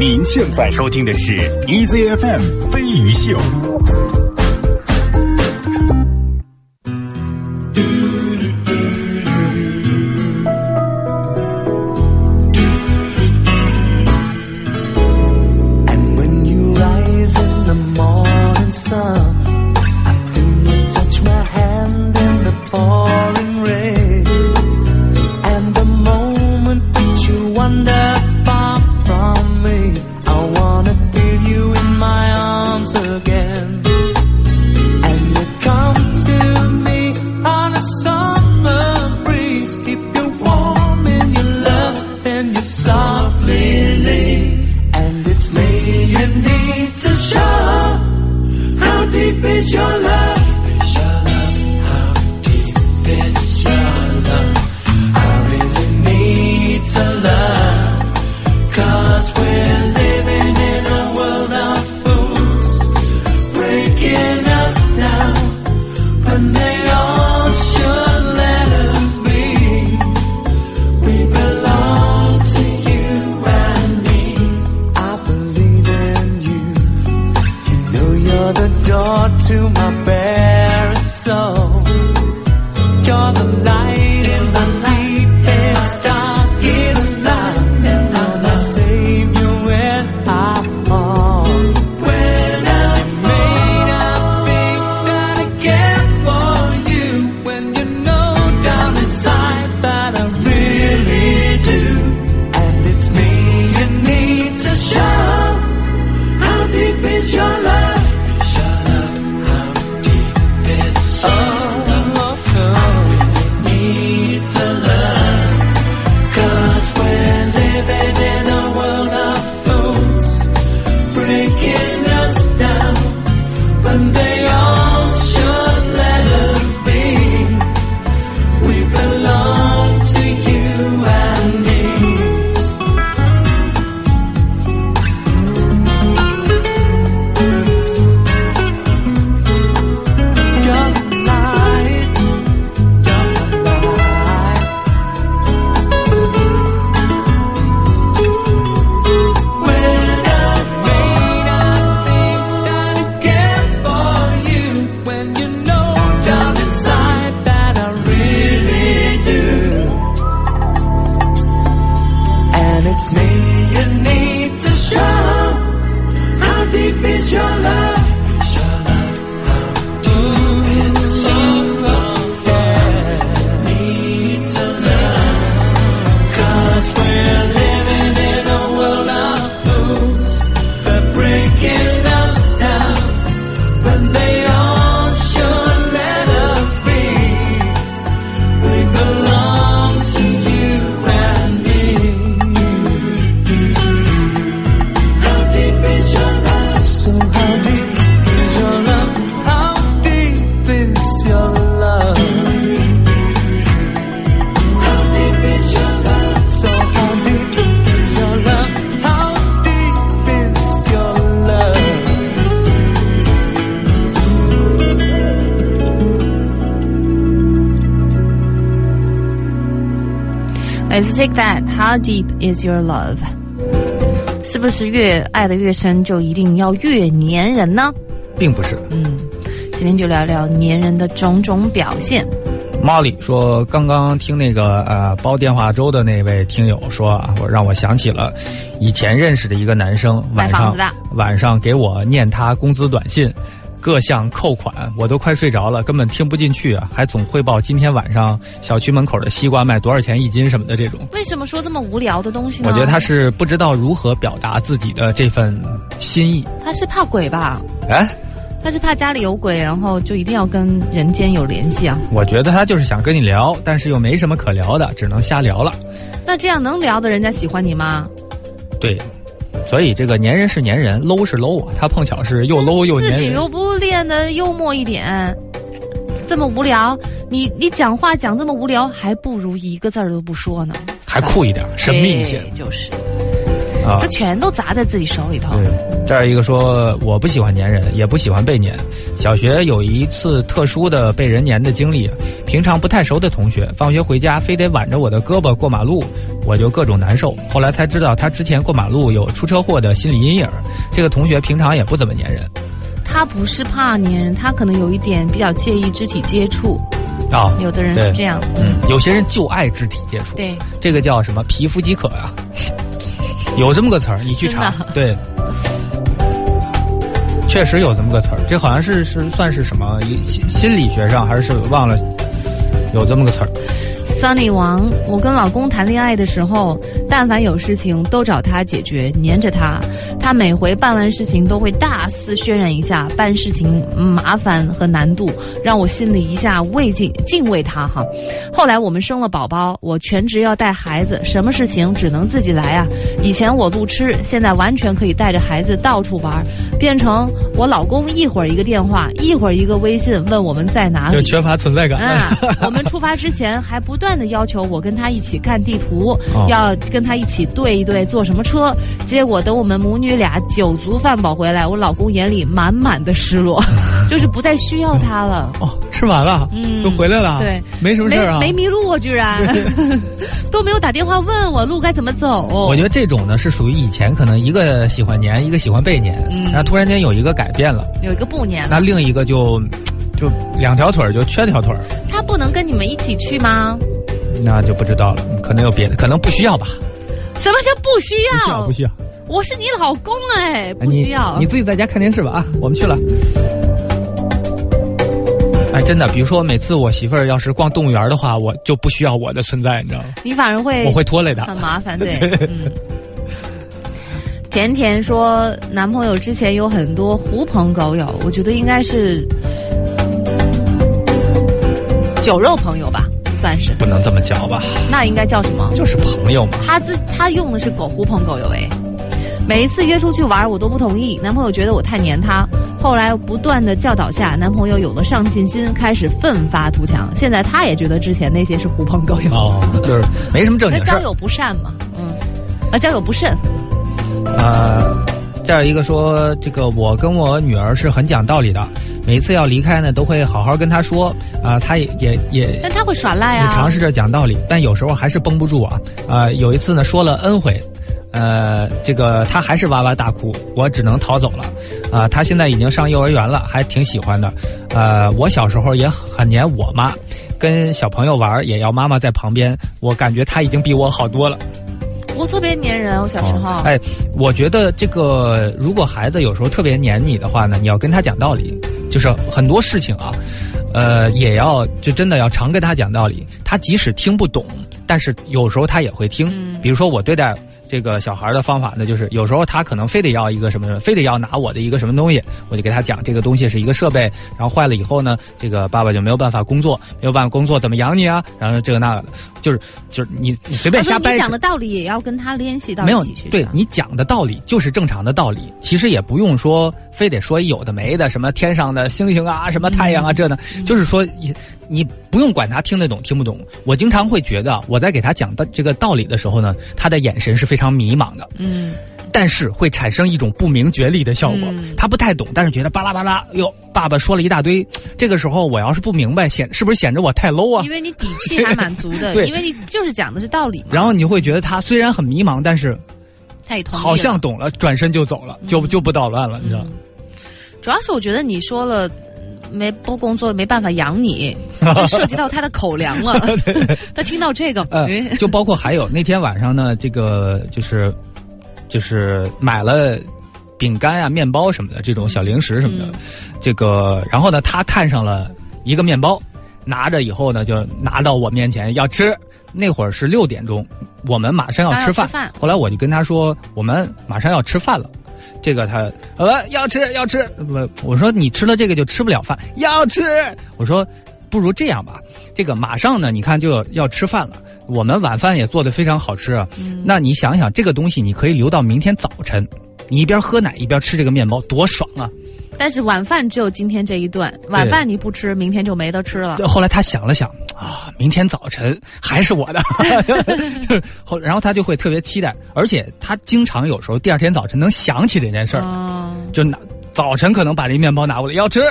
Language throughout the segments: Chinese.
您现在收听的是 EZFM 飞鱼秀。Take that. How deep is your love? 是不是越爱的越深，就一定要越粘人呢？并不是。嗯，今天就聊聊粘人的种种表现。Molly 说，刚刚听那个呃煲电话粥的那位听友说啊，我让我想起了以前认识的一个男生，晚上晚上给我念他工资短信。各项扣款，我都快睡着了，根本听不进去啊！还总汇报今天晚上小区门口的西瓜卖多少钱一斤什么的这种。为什么说这么无聊的东西呢？我觉得他是不知道如何表达自己的这份心意。他是怕鬼吧？哎，他是怕家里有鬼，然后就一定要跟人间有联系啊？我觉得他就是想跟你聊，但是又没什么可聊的，只能瞎聊了。那这样能聊的人家喜欢你吗？对。所以这个粘人是粘人，low 是 low 啊，他碰巧是又 low 又粘人。自己又不练的幽默一点，这么无聊，你你讲话讲这么无聊，还不如一个字儿都不说呢。还酷一点，神秘一些。就是，啊，这全都砸在自己手里头。对这儿一个说，我不喜欢粘人，也不喜欢被粘。小学有一次特殊的被人粘的经历，平常不太熟的同学，放学回家非得挽着我的胳膊过马路。我就各种难受。后来才知道，他之前过马路有出车祸的心理阴影。这个同学平常也不怎么粘人。他不是怕粘人，他可能有一点比较介意肢体接触。啊，有的人是这样。嗯，有些人就爱肢体接触。对，这个叫什么？皮肤饥渴呀。有这么个词儿，你去查。对。确实有这么个词儿，这好像是是算是什么心心理学上还是忘了有这么个词儿。Sunny 王，我跟老公谈恋爱的时候，但凡有事情都找他解决，黏着他。他每回办完事情都会大肆渲染一下办事情麻烦和难度，让我心里一下畏敬敬畏他哈。后来我们生了宝宝，我全职要带孩子，什么事情只能自己来啊。以前我路痴，现在完全可以带着孩子到处玩，变成我老公一会儿一个电话，一会儿一个微信问我们在哪里，就缺乏存在感。啊，我们出发之前还不断的要求我跟他一起看地图，要跟他一起对一对坐什么车。结果等我们母女。俩酒足饭饱回来，我老公眼里满满的失落，就是不再需要他了。哦，吃完了，嗯，都回来了，对，没什么事啊，没迷路啊，居然 都没有打电话问我路该怎么走。我觉得这种呢是属于以前可能一个喜欢粘，一个喜欢被粘，然后突然间有一个改变了，有一个不粘，那另一个就就两条腿就缺条腿他不能跟你们一起去吗？那就不知道了，可能有别的，可能不需要吧。什么叫不需要？不需要。我是你老公哎，不需要。你自己在家看电视吧啊，我们去了。哎，真的，比如说每次我媳妇儿要是逛动物园的话，我就不需要我的存在，你知道吗？你反而会我会拖累她，很麻烦，对。嗯。甜甜说，男朋友之前有很多狐朋狗友，我觉得应该是酒肉朋友吧，算是。不能这么叫吧？那应该叫什么？就是朋友嘛。他自他用的是狗狐朋狗友哎。每一次约出去玩，我都不同意。男朋友觉得我太黏他，后来不断的教导下，男朋友有了上进心，开始奋发图强。现在他也觉得之前那些是狐朋狗友，哦，就是没什么正经事交友不善嘛，嗯，啊，交友不慎。啊，再有一个说，这个我跟我女儿是很讲道理的，每一次要离开呢，都会好好跟她说。啊，她也也也，但她会耍赖啊。尝试着讲道理，但有时候还是绷不住啊。啊，有一次呢，说了 N 回。呃，这个他还是哇哇大哭，我只能逃走了。啊，他现在已经上幼儿园了，还挺喜欢的。呃，我小时候也很黏我妈，跟小朋友玩也要妈妈在旁边。我感觉他已经比我好多了。我特别黏人，我小时候。哎，我觉得这个如果孩子有时候特别黏你的话呢，你要跟他讲道理，就是很多事情啊，呃，也要就真的要常跟他讲道理。他即使听不懂，但是有时候他也会听。比如说我对待。这个小孩的方法呢，就是有时候他可能非得要一个什么什么，非得要拿我的一个什么东西，我就给他讲这个东西是一个设备，然后坏了以后呢，这个爸爸就没有办法工作，没有办法工作怎么养你啊？然后这个那个的，就 是就是你你随便瞎掰。你讲的道理也要跟他联系到一起去。对你讲的道理就是正常的道理，其实也不用说非得说有的没的，什么天上的星星啊，什么太阳啊，这呢，就是说你不用管他听得懂听不懂。我经常会觉得我在给他讲的这个道理的时候呢，他的眼神是非常迷茫的。嗯，但是会产生一种不明觉厉的效果。他不太懂，但是觉得巴拉巴拉，哟，爸爸说了一大堆。这个时候我要是不明白，显是不是显着我太 low 啊？因为你底气还蛮足的，因为你就是讲的是道理嘛。然后你会觉得他虽然很迷茫，但是他也好像懂了，转身就走了，就就不捣乱了，你知道？主要是我觉得你说了。没不工作没办法养你，就涉及到他的口粮了。他听到这个，就包括还有那天晚上呢，这个就是就是买了饼干啊、面包什么的这种小零食什么的，这个然后呢，他看上了一个面包，拿着以后呢，就拿到我面前要吃。那会儿是六点钟，我们马上要吃饭。后来我就跟他说，我们马上要吃饭了。这个他呃要吃要吃我，我说你吃了这个就吃不了饭，要吃。我说不如这样吧，这个马上呢，你看就要吃饭了，我们晚饭也做的非常好吃啊。那你想想这个东西，你可以留到明天早晨，你一边喝奶一边吃这个面包，多爽啊！但是晚饭只有今天这一顿，晚饭你不吃，明天就没得吃了。后来他想了想啊，明天早晨还是我的，后然后他就会特别期待，而且他经常有时候第二天早晨能想起这件事儿，就拿早晨可能把这面包拿过来要吃。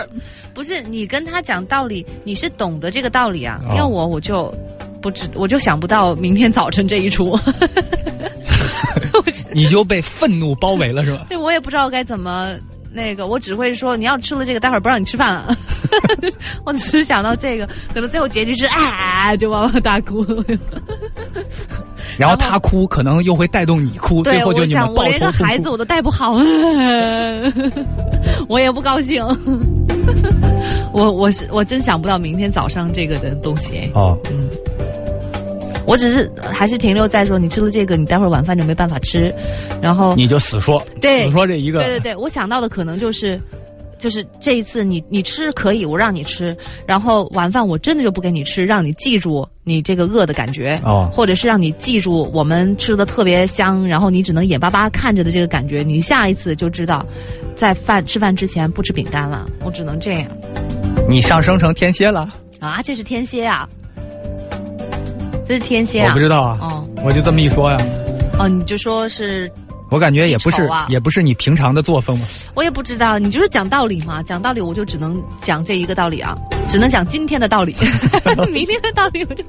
不是你跟他讲道理，你是懂得这个道理啊。要我我就不知，我就想不到明天早晨这一出。你就被愤怒包围了是吧？对，我也不知道该怎么那个，我只会说你要吃了这个，待会儿不让你吃饭了。我只是想到这个，可能最后结局是啊，就哇哇大哭。然后他哭，可能又会带动你哭，最后就你们抱我连个孩子我都带不好，我也不高兴。我我是我真想不到明天早上这个的东西哦，嗯。我只是还是停留在说，你吃了这个，你待会儿晚饭就没办法吃，然后你就死说，对，死说这一个，对对对，我想到的可能就是，就是这一次你你吃可以，我让你吃，然后晚饭我真的就不给你吃，让你记住你这个饿的感觉，哦，或者是让你记住我们吃的特别香，然后你只能眼巴巴看着的这个感觉，你下一次就知道，在饭吃饭之前不吃饼干了，我只能这样。你上升成天蝎了啊？这是天蝎啊。这是天蝎啊！我不知道啊，哦，我就这么一说呀。哦，你就说是，我感觉也不是，也不是你平常的作风嘛。我也不知道，你就是讲道理嘛，讲道理我就只能讲这一个道理啊，只能讲今天的道理，明天的道理我就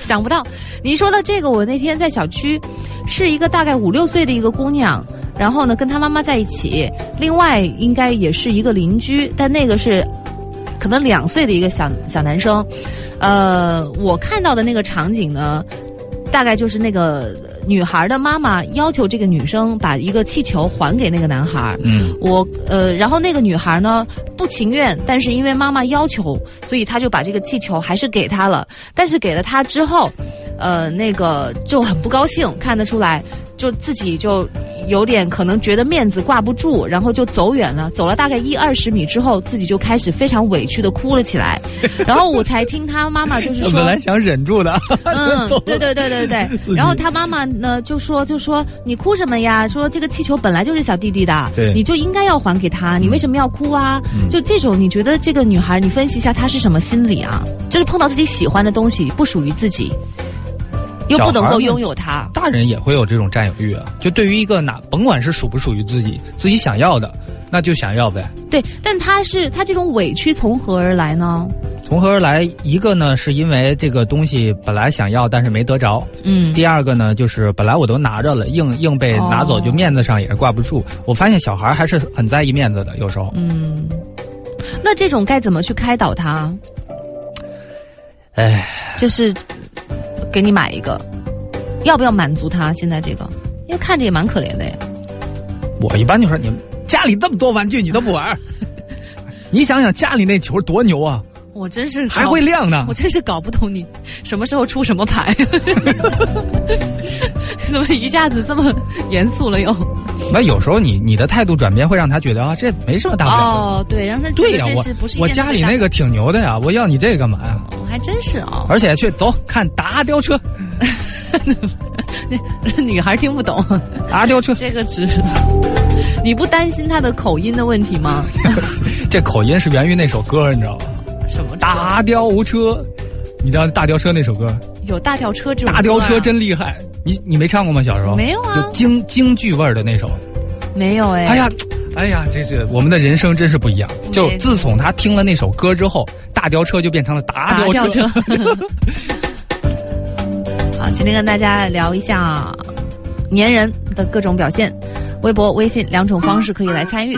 想不到。你说的这个，我那天在小区，是一个大概五六岁的一个姑娘，然后呢跟她妈妈在一起，另外应该也是一个邻居，但那个是可能两岁的一个小小男生。呃，我看到的那个场景呢，大概就是那个女孩的妈妈要求这个女生把一个气球还给那个男孩。嗯，我呃，然后那个女孩呢不情愿，但是因为妈妈要求，所以她就把这个气球还是给他了。但是给了他之后，呃，那个就很不高兴，看得出来。就自己就有点可能觉得面子挂不住，然后就走远了。走了大概一二十米之后，自己就开始非常委屈的哭了起来。然后我才听他妈妈就是说，本来想忍住的，嗯，对对对对对。然后他妈妈呢就说就说你哭什么呀？说这个气球本来就是小弟弟的，你就应该要还给他，你为什么要哭啊？就这种，你觉得这个女孩，你分析一下她是什么心理啊？就是碰到自己喜欢的东西不属于自己。又不能够拥有它，大人也会有这种占有欲啊。就对于一个哪，甭管是属不属于自己，自己想要的，那就想要呗。对，但他是他这种委屈从何而来呢？从何而来？一个呢，是因为这个东西本来想要，但是没得着。嗯。第二个呢，就是本来我都拿着了，硬硬被拿走，就面子上也是挂不住。我发现小孩还是很在意面子的，有时候。嗯。那这种该怎么去开导他？哎，就是。给你买一个，要不要满足他？现在这个，因为看着也蛮可怜的呀。我一般就说，你家里这么多玩具，你都不玩？你想想家里那球多牛啊！我真是还会亮呢。我真是搞不懂你什么时候出什么牌，怎么一下子这么严肃了又？那有时候你你的态度转变会让他觉得啊，这没什么大不了。哦，对，让他对呀，我我家里那个挺牛的呀，我要你这个干嘛呀？还真是哦，而且去走看大吊车，那 女孩听不懂大吊车这个词，你不担心他的口音的问题吗？这口音是源于那首歌，你知道吗？什么大吊车？你知道大吊车那首歌？有大吊车这大吊车真厉害，你你没唱过吗？小时候没有啊？就京京剧味儿的那首，没有哎。哎呀。哎呀，这是我们的人生真是不一样。就自从他听了那首歌之后，大吊车就变成了大吊车。好，今天跟大家聊一下粘人的各种表现，微博、微信两种方式可以来参与。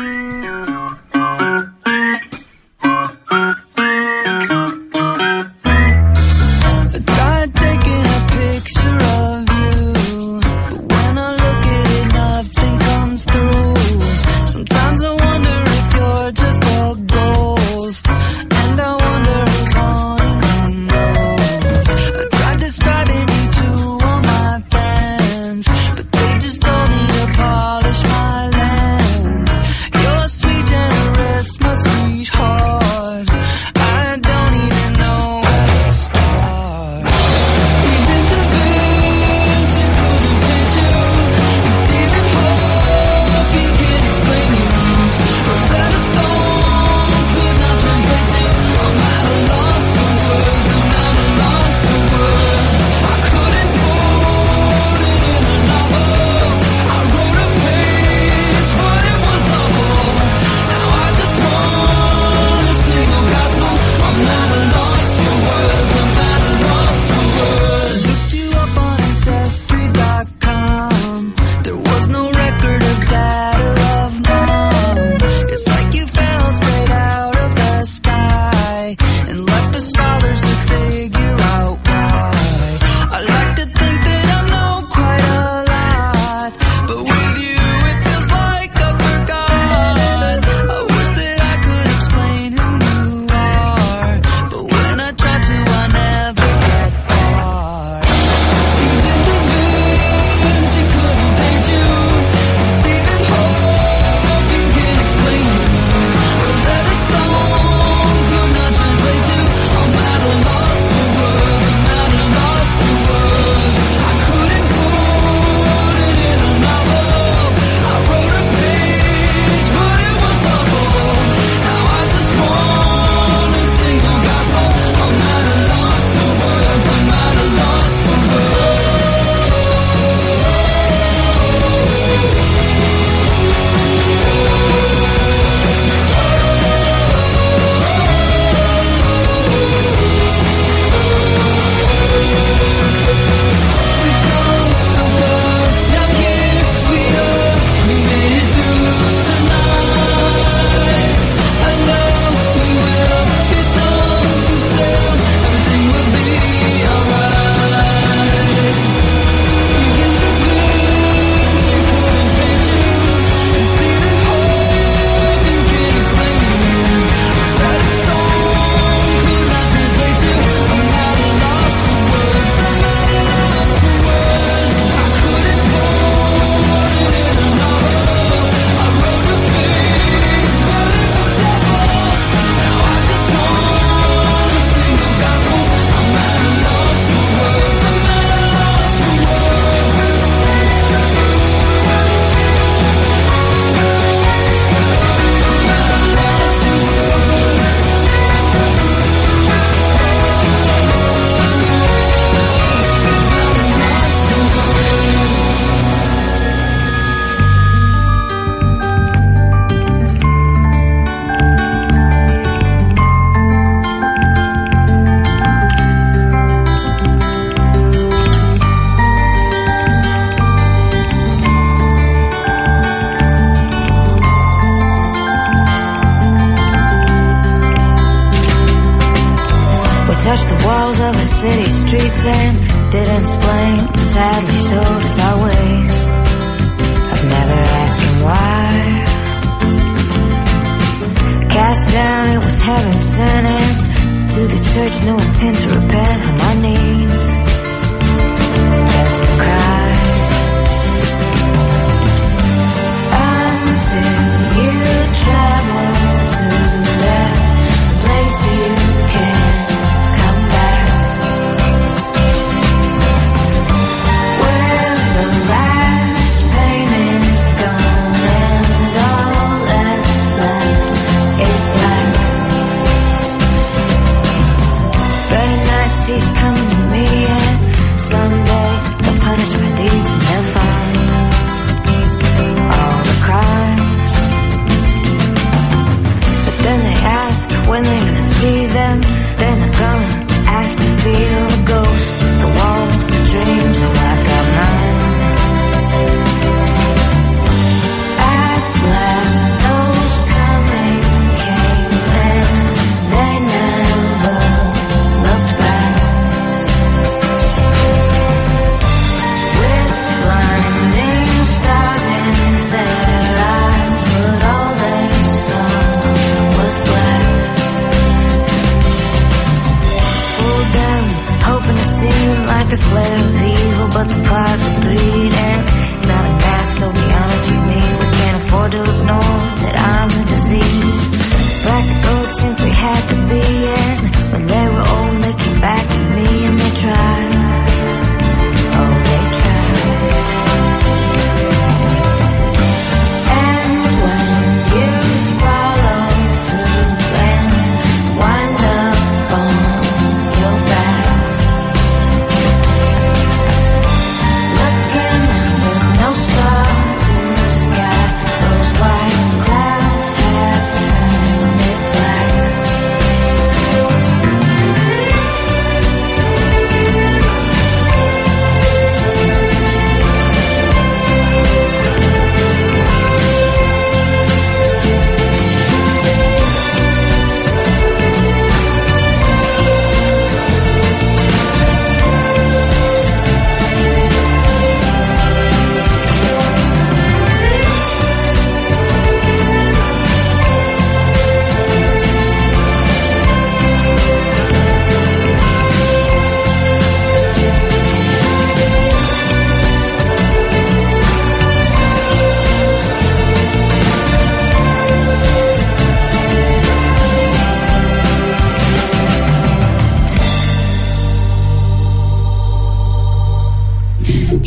Church, no intent to repent on my knees.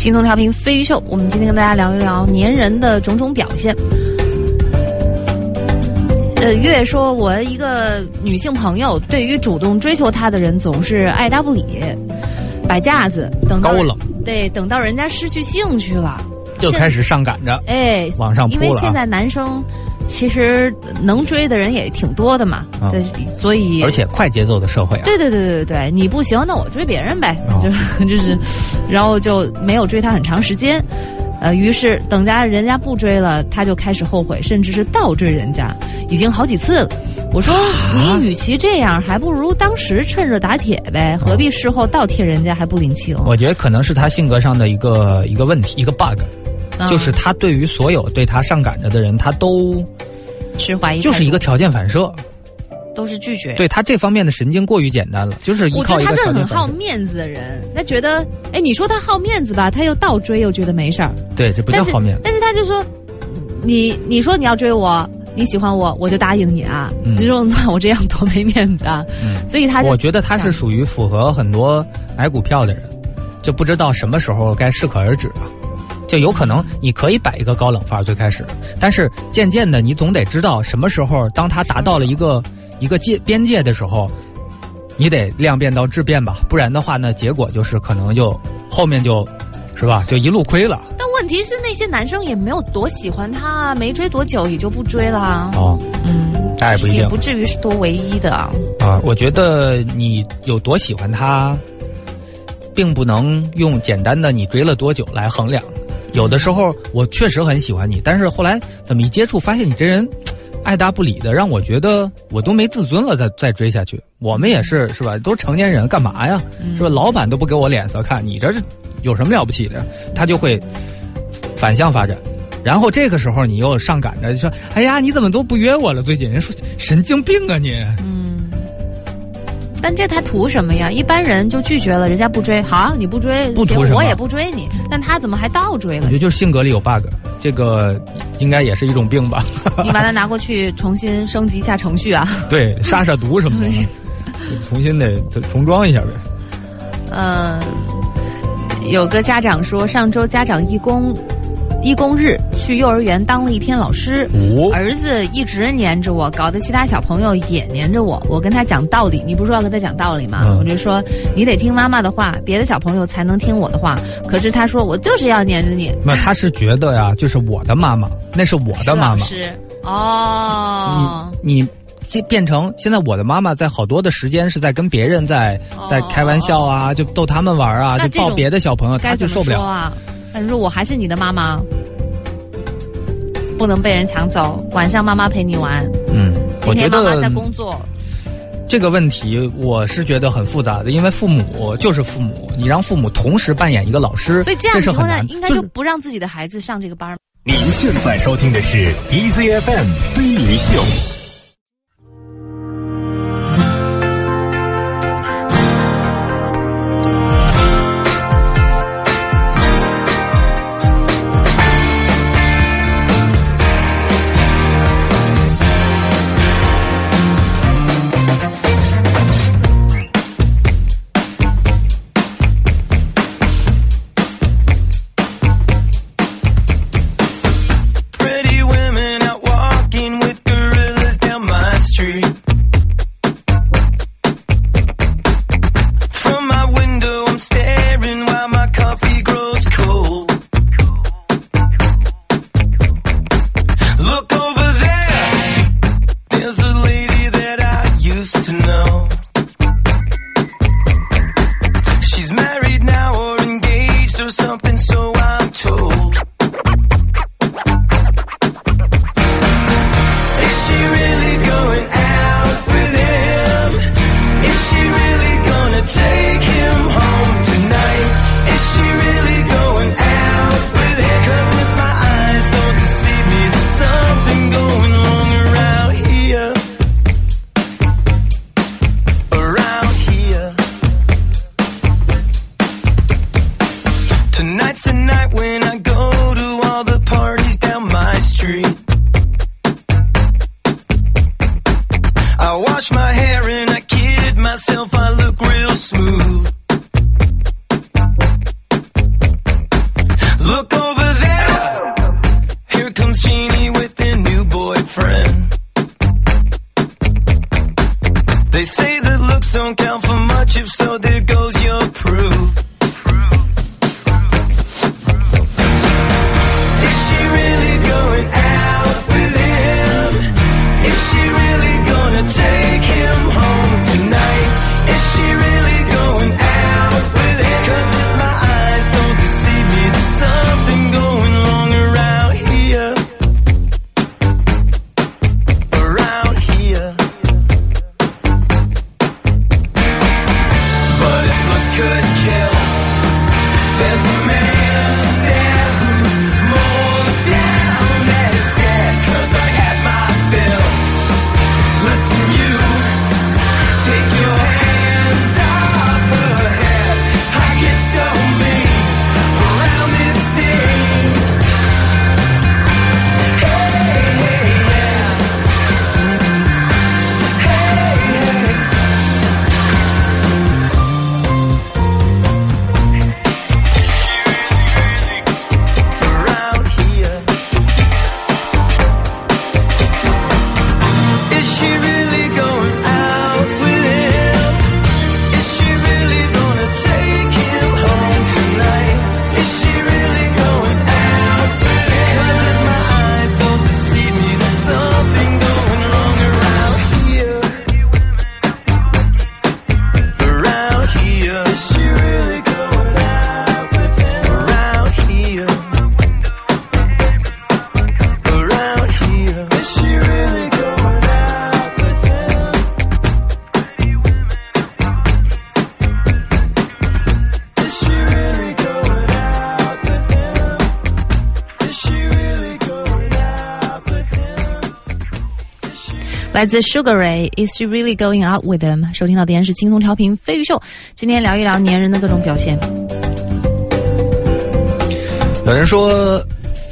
轻松调频飞鱼秀，我们今天跟大家聊一聊粘人的种种表现。呃，月说，我一个女性朋友，对于主动追求她的人总是爱答不理，摆架子，等到高冷，对，等到人家失去兴趣了，就开始上赶着，哎，往上扑了、啊。因为现在男生其实能追的人也挺多的嘛，所以而且快节奏的社会啊，对对对对对，你不行，那我追别人呗，哦、就 就是，然后就没有追他很长时间。呃，于是等家人家不追了，他就开始后悔，甚至是倒追人家，已经好几次了。我说，你与其这样，还不如当时趁热打铁呗，何必事后倒贴人家还不领情？我觉得可能是他性格上的一个一个问题，一个 bug，、嗯、就是他对于所有对他上赶着的人，他都持怀疑，就是一个条件反射。都是拒绝，对他这方面的神经过于简单了，就是我觉得他是很好面子的人，他觉得，哎，你说他好面子吧，他又倒追，又觉得没事儿。对，这不叫好面子。但是他就说，你你说你要追我，你喜欢我，我就答应你啊。嗯、你说那我这样多没面子啊。嗯、所以他我觉得他是属于符合很多买股票的人，就不知道什么时候该适可而止了。就有可能你可以摆一个高冷范儿最开始，但是渐渐的你总得知道什么时候，当他达到了一个。一个界边界的时候，你得量变到质变吧，不然的话呢，结果就是可能就后面就，是吧，就一路亏了。但问题是那些男生也没有多喜欢他，没追多久也就不追了。哦，嗯，那也不一定，也不至于是多唯一的啊。啊，我觉得你有多喜欢他，并不能用简单的你追了多久来衡量。有的时候我确实很喜欢你，但是后来怎么一接触，发现你这人。爱答不理的，让我觉得我都没自尊了，再再追下去。我们也是是吧？都是成年人，干嘛呀？是吧？老板都不给我脸色看，你这是有什么了不起的？他就会反向发展。然后这个时候你又上赶着说：“哎呀，你怎么都不约我了？最近人说神经病啊你。”嗯。但这他图什么呀？一般人就拒绝了，人家不追，好，你不追，不图什么？我也不追你。但他怎么还倒追了？我觉得就是性格里有 bug，这个应该也是一种病吧。你把它拿过去重新升级一下程序啊？对，杀杀毒什么的，重新得重装一下呗。嗯，有个家长说，上周家长义工。义工日去幼儿园当了一天老师，儿子一直黏着我，搞得其他小朋友也黏着我。我跟他讲道理，你不是说要跟他讲道理吗？我就说你得听妈妈的话，别的小朋友才能听我的话。可是他说我就是要黏着你。那他是觉得呀，就是我的妈妈，那是我的妈妈。是哦，你你变成现在我的妈妈，在好多的时间是在跟别人在在开玩笑啊，就逗他们玩啊，就抱别的小朋友，他就受不了啊。他说：“我还是你的妈妈，不能被人抢走。晚上妈妈陪你玩。嗯，今天妈妈在工作。这个问题我是觉得很复杂的，因为父母就是父母，你让父母同时扮演一个老师，所以这样情况下。应该就不让自己的孩子上这个班。您现在收听的是 EZFM 飞鱼秀。”来自 Sugar Ray，Is she really going out with him？收听到的是轻松调频飞鱼秀，今天聊一聊粘人的各种表现。有人说。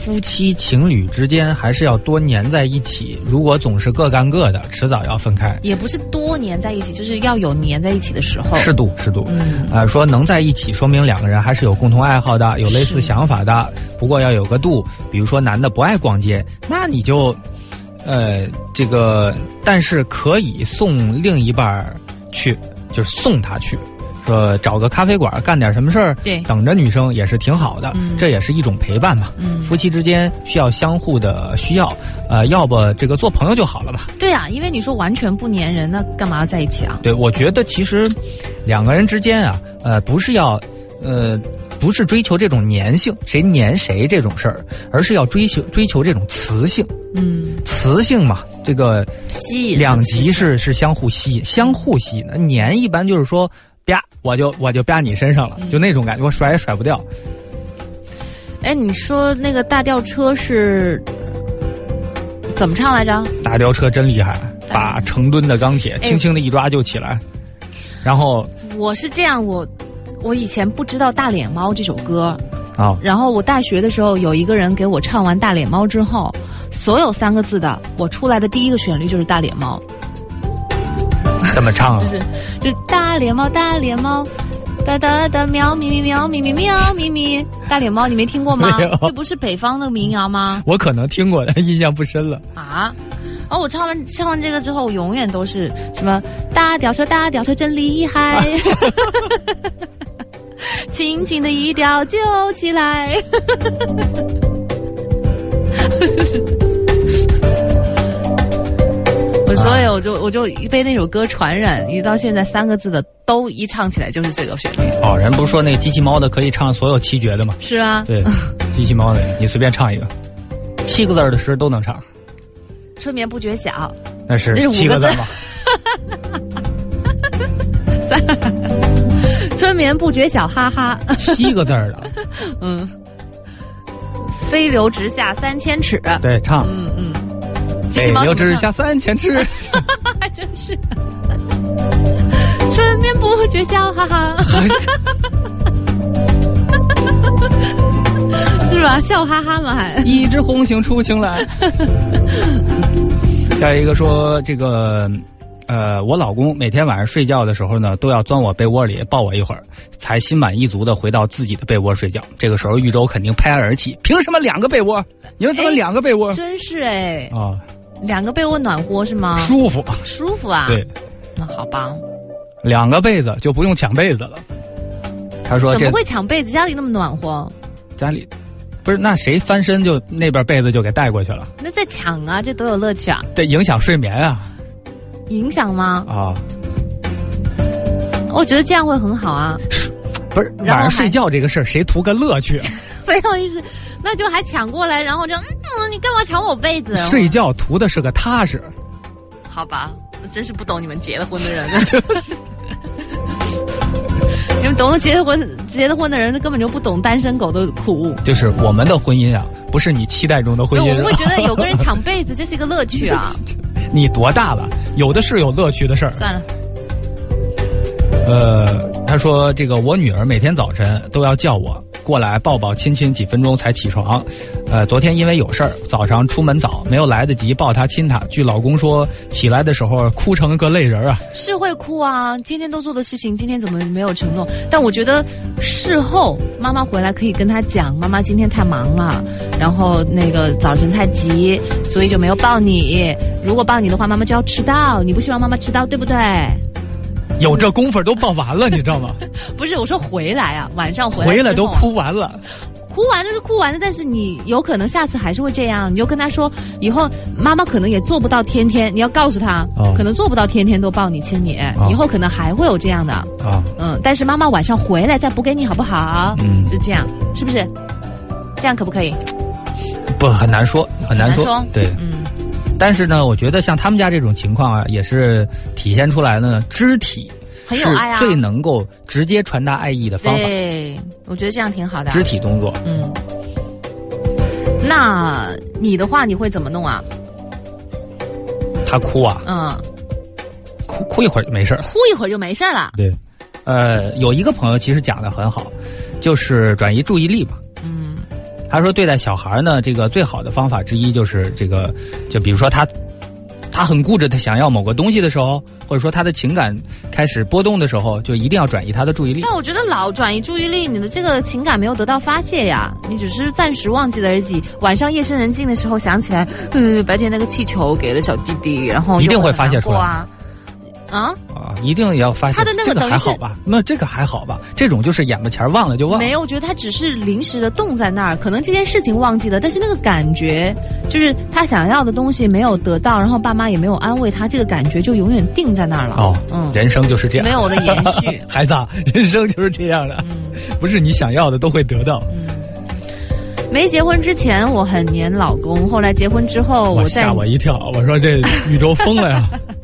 夫妻情侣之间还是要多粘在一起，如果总是各干各的，迟早要分开。也不是多粘在一起，就是要有粘在一起的时候。适度，适度。嗯，啊，说能在一起，说明两个人还是有共同爱好的，有类似想法的。不过要有个度，比如说男的不爱逛街，那你就，呃，这个，但是可以送另一半去，就是送他去。说，找个咖啡馆干点什么事儿，对，等着女生也是挺好的，这也是一种陪伴嘛。嗯，夫妻之间需要相互的需要，呃，要不这个做朋友就好了吧？对啊，因为你说完全不粘人，那干嘛要在一起啊？对，我觉得其实两个人之间啊，呃，不是要，呃，不是追求这种粘性，谁粘谁这种事儿，而是要追求追求这种磁性。嗯，磁性嘛，这个吸引两极是是相互吸引，相互吸引。那粘一般就是说。啪！我就我就啪你身上了，就那种感觉，我甩也甩不掉。哎，你说那个大吊车是怎么唱来着？大吊车真厉害，把成吨的钢铁轻轻的一抓就起来。然后我是这样，我我以前不知道《大脸猫》这首歌啊。然后我大学的时候有一个人给我唱完《大脸猫》之后，所有三个字的我出来的第一个旋律就是《大脸猫》。怎么唱啊？就是，就是大脸猫，大脸猫，哒哒哒喵咪咪喵咪咪喵咪咪，大脸猫，你没听过吗？这不是北方的民谣吗？我可能听过，但印象不深了。啊？哦，我唱完唱完这个之后，我永远都是什么大吊车，大吊车真厉害 轻轻的一吊就起来。所以我就我就被那首歌传染，一直到现在三个字的都一唱起来就是这个旋律。哦，人不是说那个机器猫的可以唱所有七绝的吗？是啊，对，机器猫的你随便唱一个，七个字的诗都能唱。春眠不觉晓，那是七个字吗？三，春眠不觉晓，哈哈。七个字的，嗯，飞流直下三千尺。对，唱。嗯嗯。飞流直下三千尺，还真是。春眠不觉晓，哈哈。是吧？笑哈哈嘛还。一枝红杏出青来。下一个说这个，呃，我老公每天晚上睡觉的时候呢，都要钻我被窝里抱我一会儿，才心满意足的回到自己的被窝睡觉。这个时候，玉州肯定拍案而起：凭什么两个被窝？你们怎么两个被窝？真是哎。啊。两个被窝暖和是吗？舒服，舒服啊！对，那好吧，两个被子就不用抢被子了。他说：“怎么会抢被子？家里那么暖和。”家里不是那谁翻身就那边被子就给带过去了。那在抢啊，这多有乐趣啊！对，影响睡眠啊。影响吗？啊，我觉得这样会很好啊。不是晚上睡觉这个事儿，谁图个乐趣？没有意思。那就还抢过来，然后就嗯，你干嘛抢我被子？睡觉图的是个踏实。好吧，我真是不懂你们结了婚的人。你们懂得结了婚结了婚的人，根本就不懂单身狗的苦。就是我们的婚姻啊，不是你期待中的婚姻。我会觉得有个人抢被子，这是一个乐趣啊。你多大了？有的是有乐趣的事儿。算了。呃，他说这个我女儿每天早晨都要叫我。过来抱抱亲亲几分钟才起床，呃，昨天因为有事儿，早上出门早，没有来得及抱他亲他。据老公说，起来的时候哭成个泪人啊。是会哭啊，天天都做的事情，今天怎么没有承诺？但我觉得事后妈妈回来可以跟他讲，妈妈今天太忙了，然后那个早晨太急，所以就没有抱你。如果抱你的话，妈妈就要迟到，你不希望妈妈迟到，对不对？有这功夫都抱完了，你知道吗？不是，我说回来啊，晚上回来回来都哭完了，哭完了就哭完了，但是你有可能下次还是会这样，你就跟他说，以后妈妈可能也做不到天天，你要告诉他，可能做不到天天都抱你亲你，以后可能还会有这样的啊，嗯，但是妈妈晚上回来再补给你好不好？嗯，就这样，是不是？这样可不可以？不，很难说，很难说，对，嗯。但是呢，我觉得像他们家这种情况啊，也是体现出来呢，肢体很有爱啊，最能够直接传达爱意的方法。对，我觉得这样挺好的。肢体动作，嗯。那你的话，你会怎么弄啊？他哭啊，嗯，哭哭一会儿就没事了，哭一会儿就没事了。对，呃，有一个朋友其实讲的很好，就是转移注意力嘛。嗯，他说对待小孩呢，这个最好的方法之一就是这个，就比如说他。他很固执，他想要某个东西的时候，或者说他的情感开始波动的时候，就一定要转移他的注意力。但我觉得老转移注意力，你的这个情感没有得到发泄呀，你只是暂时忘记了而已。晚上夜深人静的时候想起来，嗯，白天那个气球给了小弟弟，然后一定会发泄出来。啊啊！一定要发现他的那个还好吧？那这个还好吧？这种就是眼巴前忘了就忘了。没有，我觉得他只是临时的冻在那儿，可能这件事情忘记了，但是那个感觉，就是他想要的东西没有得到，然后爸妈也没有安慰他，这个感觉就永远定在那儿了。哦，嗯，人生就是这样，没有的延续。孩子，人生就是这样的，不是你想要的都会得到。没结婚之前我很黏老公，后来结婚之后，我吓我一跳，我说这宇宙疯了呀！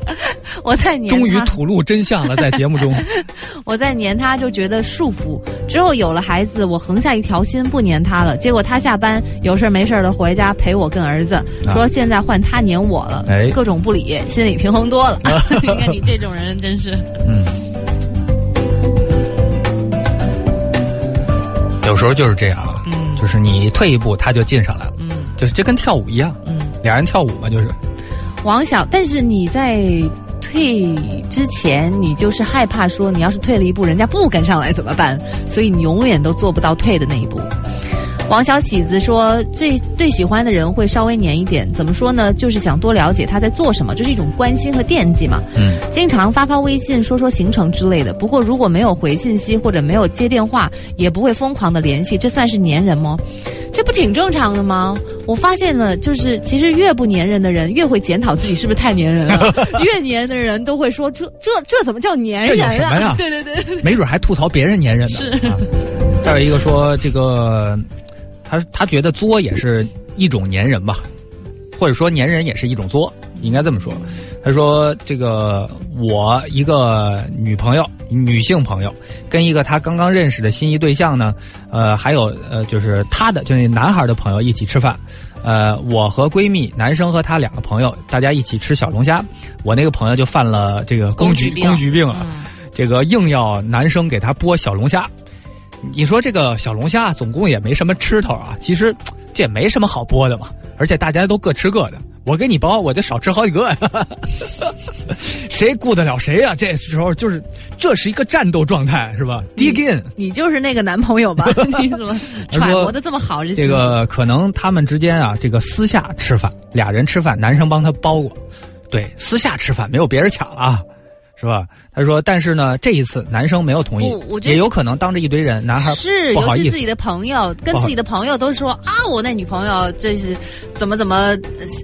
我在黏终于吐露真相了，在节目中，我在黏他就觉得束缚。之后有了孩子，我横下一条心不黏他了。结果他下班有事没事的回家陪我跟儿子，说现在换他黏我了，哎各种不理，心里平衡多了。你看你这种人真是，嗯，有时候就是这样。嗯就是你退一步，他就进上来了。嗯，就是这跟跳舞一样。嗯，俩人跳舞嘛，就是。王小，但是你在退之前，你就是害怕说，你要是退了一步，人家不跟上来怎么办？所以你永远都做不到退的那一步。王小喜子说：“最最喜欢的人会稍微黏一点，怎么说呢？就是想多了解他在做什么，这是一种关心和惦记嘛。嗯，经常发发微信，说说行程之类的。不过如果没有回信息或者没有接电话，也不会疯狂的联系，这算是黏人吗？这不挺正常的吗？我发现了，就是其实越不粘人的人，越会检讨自己是不是太粘人了。越粘人的人都会说：这这这怎么叫粘人啊？对对对，没准还吐槽别人粘人呢。是，再有一个说这个。他他觉得作也是一种粘人吧，或者说粘人也是一种作，应该这么说。他说：“这个我一个女朋友，女性朋友，跟一个他刚刚认识的心仪对象呢，呃，还有呃，就是他的就那男孩的朋友一起吃饭。呃，我和闺蜜，男生和他两个朋友，大家一起吃小龙虾。我那个朋友就犯了这个公举公举病了，这个硬要男生给他剥小龙虾。”你说这个小龙虾总共也没什么吃头啊，其实这也没什么好剥的嘛，而且大家都各吃各的，我给你剥，我就少吃好几个呀，谁顾得了谁呀？这时候就是这是一个战斗状态，是吧？Dig in，你就是那个男朋友吧？你怎么揣摩的这么好？这个可能他们之间啊，这个私下吃饭，俩人吃饭，男生帮他剥过，对，私下吃饭没有别人抢了。是吧？他说，但是呢，这一次男生没有同意，也有可能当着一堆人，男孩是不好意思，自己的朋友跟自己的朋友都说啊，我那女朋友这是怎么怎么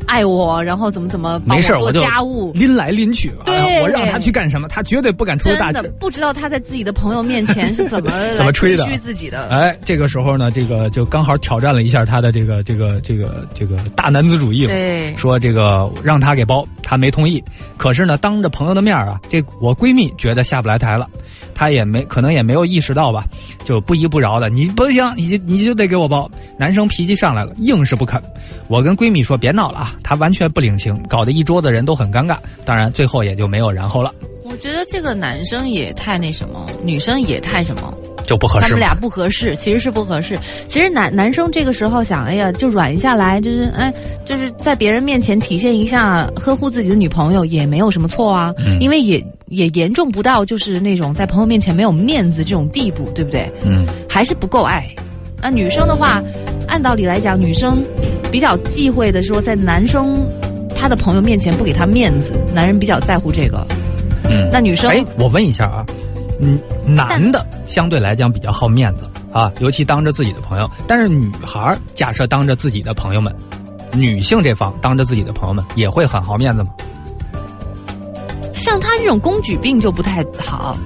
爱我，然后怎么怎么没事做家务，拎来拎去，对，我让他去干什么，他绝对不敢出大气，不知道他在自己的朋友面前是怎么 怎么吹的，自己的。哎，这个时候呢，这个就刚好挑战了一下他的这个这个这个这个大男子主义了，对，说这个让他给包，他没同意，可是呢，当着朋友的面啊，这我闺蜜。觉得下不来台了，他也没可能也没有意识到吧，就不依不饶的，你不行，你你就得给我包。男生脾气上来了，硬是不肯。我跟闺蜜说别闹了啊，他完全不领情，搞得一桌子人都很尴尬。当然最后也就没有然后了。我觉得这个男生也太那什么，女生也太什么。就不合适，他们俩不合适，其实是不合适。其实男男生这个时候想，哎呀，就软下来，就是哎，就是在别人面前体现一下呵护自己的女朋友，也没有什么错啊。因为也也严重不到就是那种在朋友面前没有面子这种地步，对不对？嗯，还是不够爱。啊，女生的话，按道理来讲，女生比较忌讳的说，在男生他的朋友面前不给他面子，男人比较在乎这个。嗯，那女生，哎，我问一下啊。嗯，男的相对来讲比较好面子啊，尤其当着自己的朋友。但是女孩假设当着自己的朋友们，女性这方当着自己的朋友们也会很好面子吗？像他这种公举病就不太好，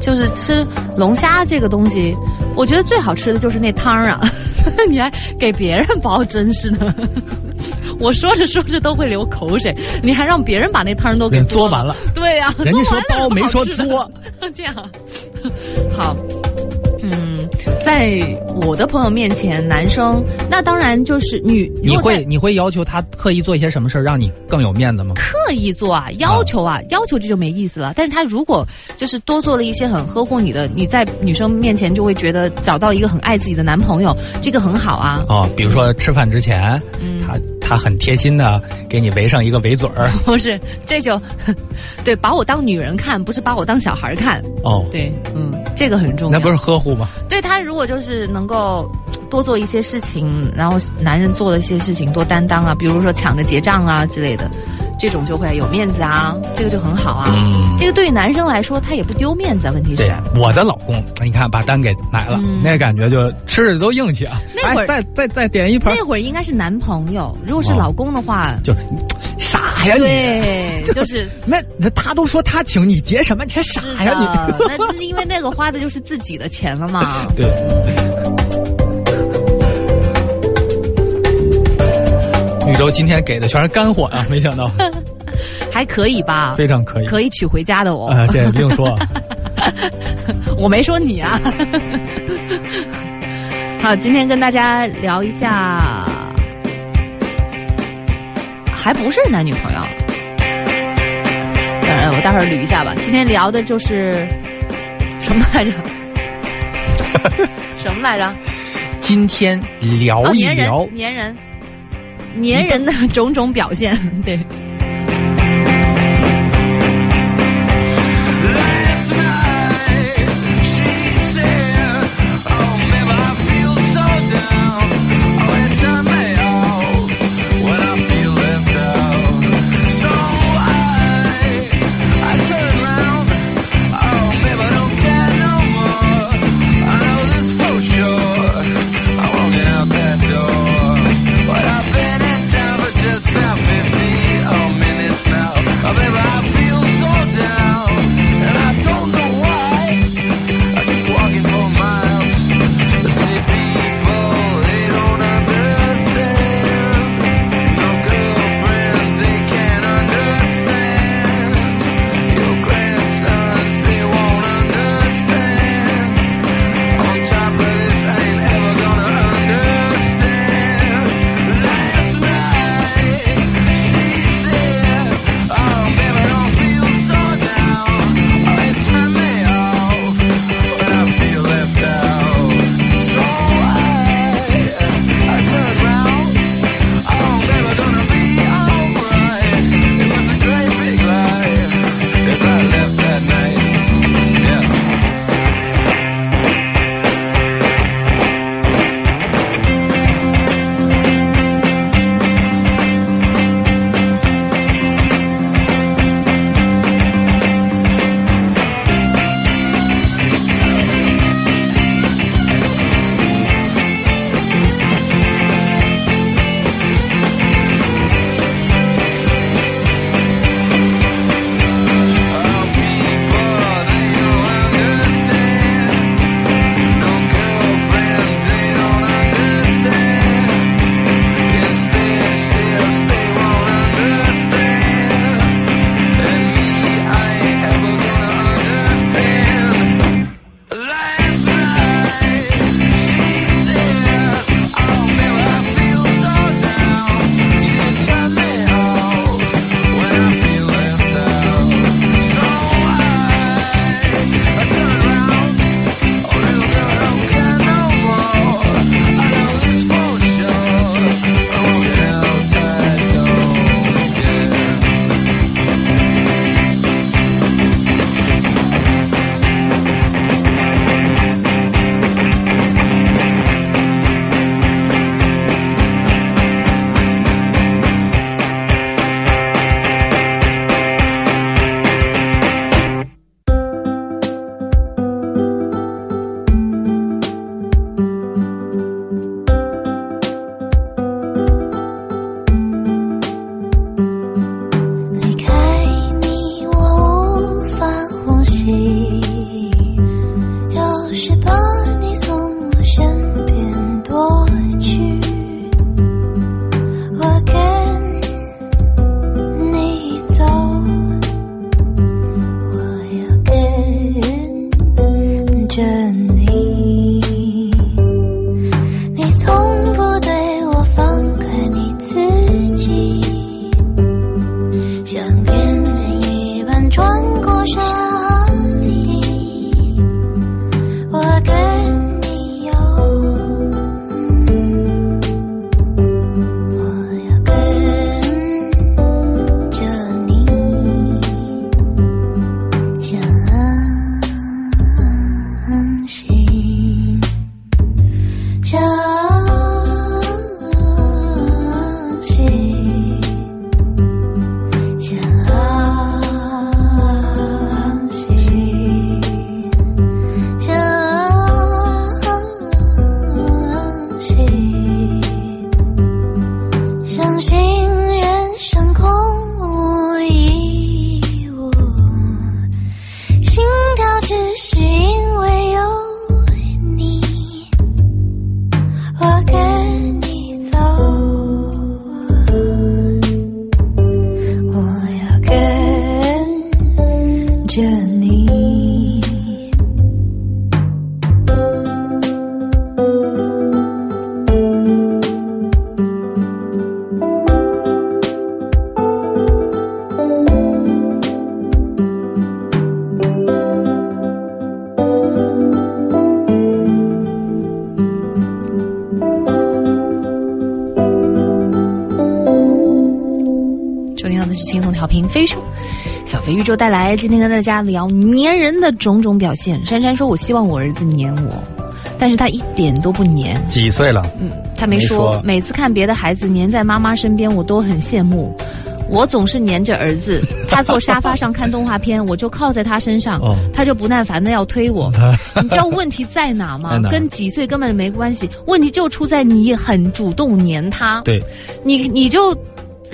就是吃龙虾这个东西，我觉得最好吃的就是那汤啊，你还给别人包，真是的。我说着说着都会流口水，你还让别人把那汤都给嘬完了？对呀，人家说包没说嘬，这样好。嗯，在我的朋友面前，男生那当然就是女。你会你会要求他刻意做一些什么事儿让你更有面子吗？刻意做啊，要求啊，要求这就没意思了。但是他如果就是多做了一些很呵护你的，你在女生面前就会觉得找到一个很爱自己的男朋友，这个很好啊。哦，比如说吃饭之前，他他很贴心的给你围上一个围嘴儿。不是，这就 对，把我当女人看，不是把我当小孩看。哦，对，嗯，这个很重要。那不是呵护吗？对他如果就是能够多做一些事情，然后男人做的一些事情多担当啊，比如说抢着结账啊之类的，这种就会有面子啊，这个就很好啊。嗯，这个对于男生来说他也不丢面子。问题是，我的老公，你看把单给买了，那感觉就吃着都硬气啊。那会儿再再再点一盘。那会儿应该是男朋友，如果是老公的话，就傻呀你。对，就是那那他都说他请你结什么？你还傻呀你？那因为那个花的就是自己的钱了嘛。对。宇宙今天给的全是干货啊！没想到，还可以吧？非常可以，可以娶回家的我。啊，这不用说，我没说你啊。好，今天跟大家聊一下，还不是男女朋友。当然，我待会儿捋一下吧。今天聊的就是什么来着？什么来着？今天聊一聊粘人。粘人的种种表现，对。带来今天跟大家聊粘人的种种表现。珊珊说：“我希望我儿子粘我，但是他一点都不粘。几岁了？嗯，他没说。每次看别的孩子粘在妈妈身边，我都很羡慕。我总是粘着儿子，他坐沙发上看动画片，我就靠在他身上，他就不耐烦的要推我。你知道问题在哪吗？跟几岁根本没关系，问题就出在你很主动粘他。对，你你就。”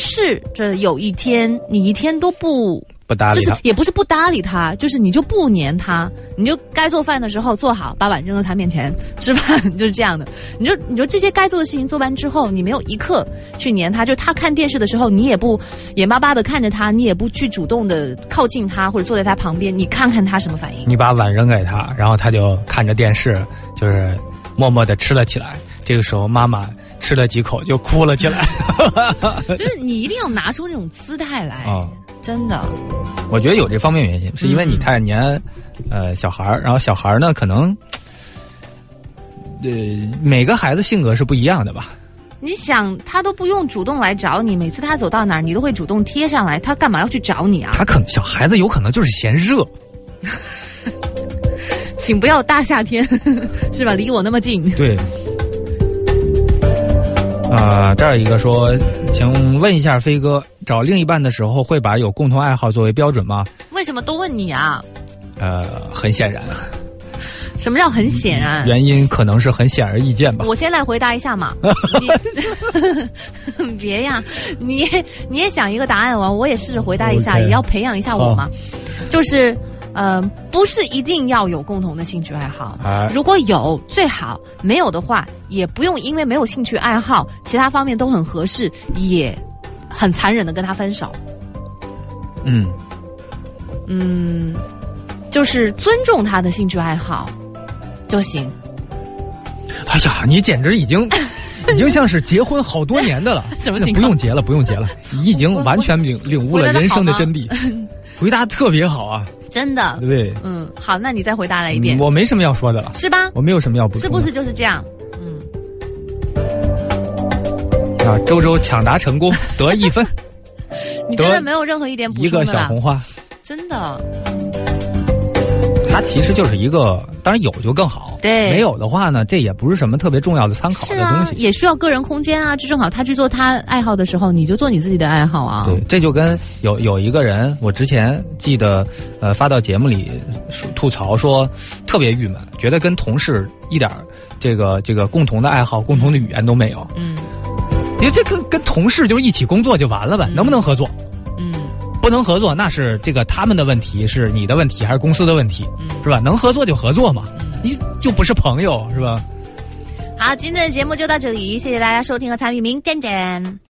试着有一天，你一天都不不搭理他，就是也不是不搭理他，就是你就不粘他，你就该做饭的时候做好，把碗扔到他面前吃饭，就是这样的。你就你说这些该做的事情做完之后，你没有一刻去粘他，就他看电视的时候，你也不眼巴巴的看着他，你也不去主动的靠近他或者坐在他旁边，你看看他什么反应。你把碗扔给他，然后他就看着电视，就是默默的吃了起来。这个时候妈妈。吃了几口就哭了起来，就是你一定要拿出那种姿态来啊！真的，我觉得有这方面原因，是因为你太黏，呃，小孩儿，然后小孩儿呢，可能，呃，每个孩子性格是不一样的吧？你想，他都不用主动来找你，每次他走到哪儿，你都会主动贴上来，他干嘛要去找你啊？他可能小孩子有可能就是嫌热，请不要大夏天 是吧？离我那么近，对。啊，这儿一个说，请问一下飞哥，找另一半的时候会把有共同爱好作为标准吗？为什么都问你啊？呃，很显然。什么叫很显然？原因可能是很显而易见吧。我先来回答一下嘛。别呀，你你也想一个答案我我也试着回答一下，也要培养一下我嘛。就是。呃，不是一定要有共同的兴趣爱好，如果有最好，没有的话也不用因为没有兴趣爱好，其他方面都很合适，也很残忍的跟他分手。嗯，嗯，就是尊重他的兴趣爱好就行。哎呀，你简直已经 已经像是结婚好多年的了，什么？不用结了，不用结了，你已经完全领领悟了人生的真谛。回答特别好啊！真的，对，嗯，好，那你再回答来一遍。我没什么要说的了，是吧？我没有什么要补充。是不是就是这样？嗯。啊，周周抢答成功，得一分。你真的没有任何一点补充一个小红花，真的。它其实就是一个，当然有就更好。对，没有的话呢，这也不是什么特别重要的参考的东西。也需要个人空间啊，这正好他去做他爱好的时候，你就做你自己的爱好啊。对，这就跟有有一个人，我之前记得，呃，发到节目里吐槽说，特别郁闷，觉得跟同事一点这个这个共同的爱好、共同的语言都没有。嗯，你这跟跟同事就是一起工作就完了呗，能不能合作？不能合作，那是这个他们的问题，是你的问题还是公司的问题，是吧？能合作就合作嘛，你就不是朋友，是吧？好，今天的节目就到这里，谢谢大家收听和参与，明天见。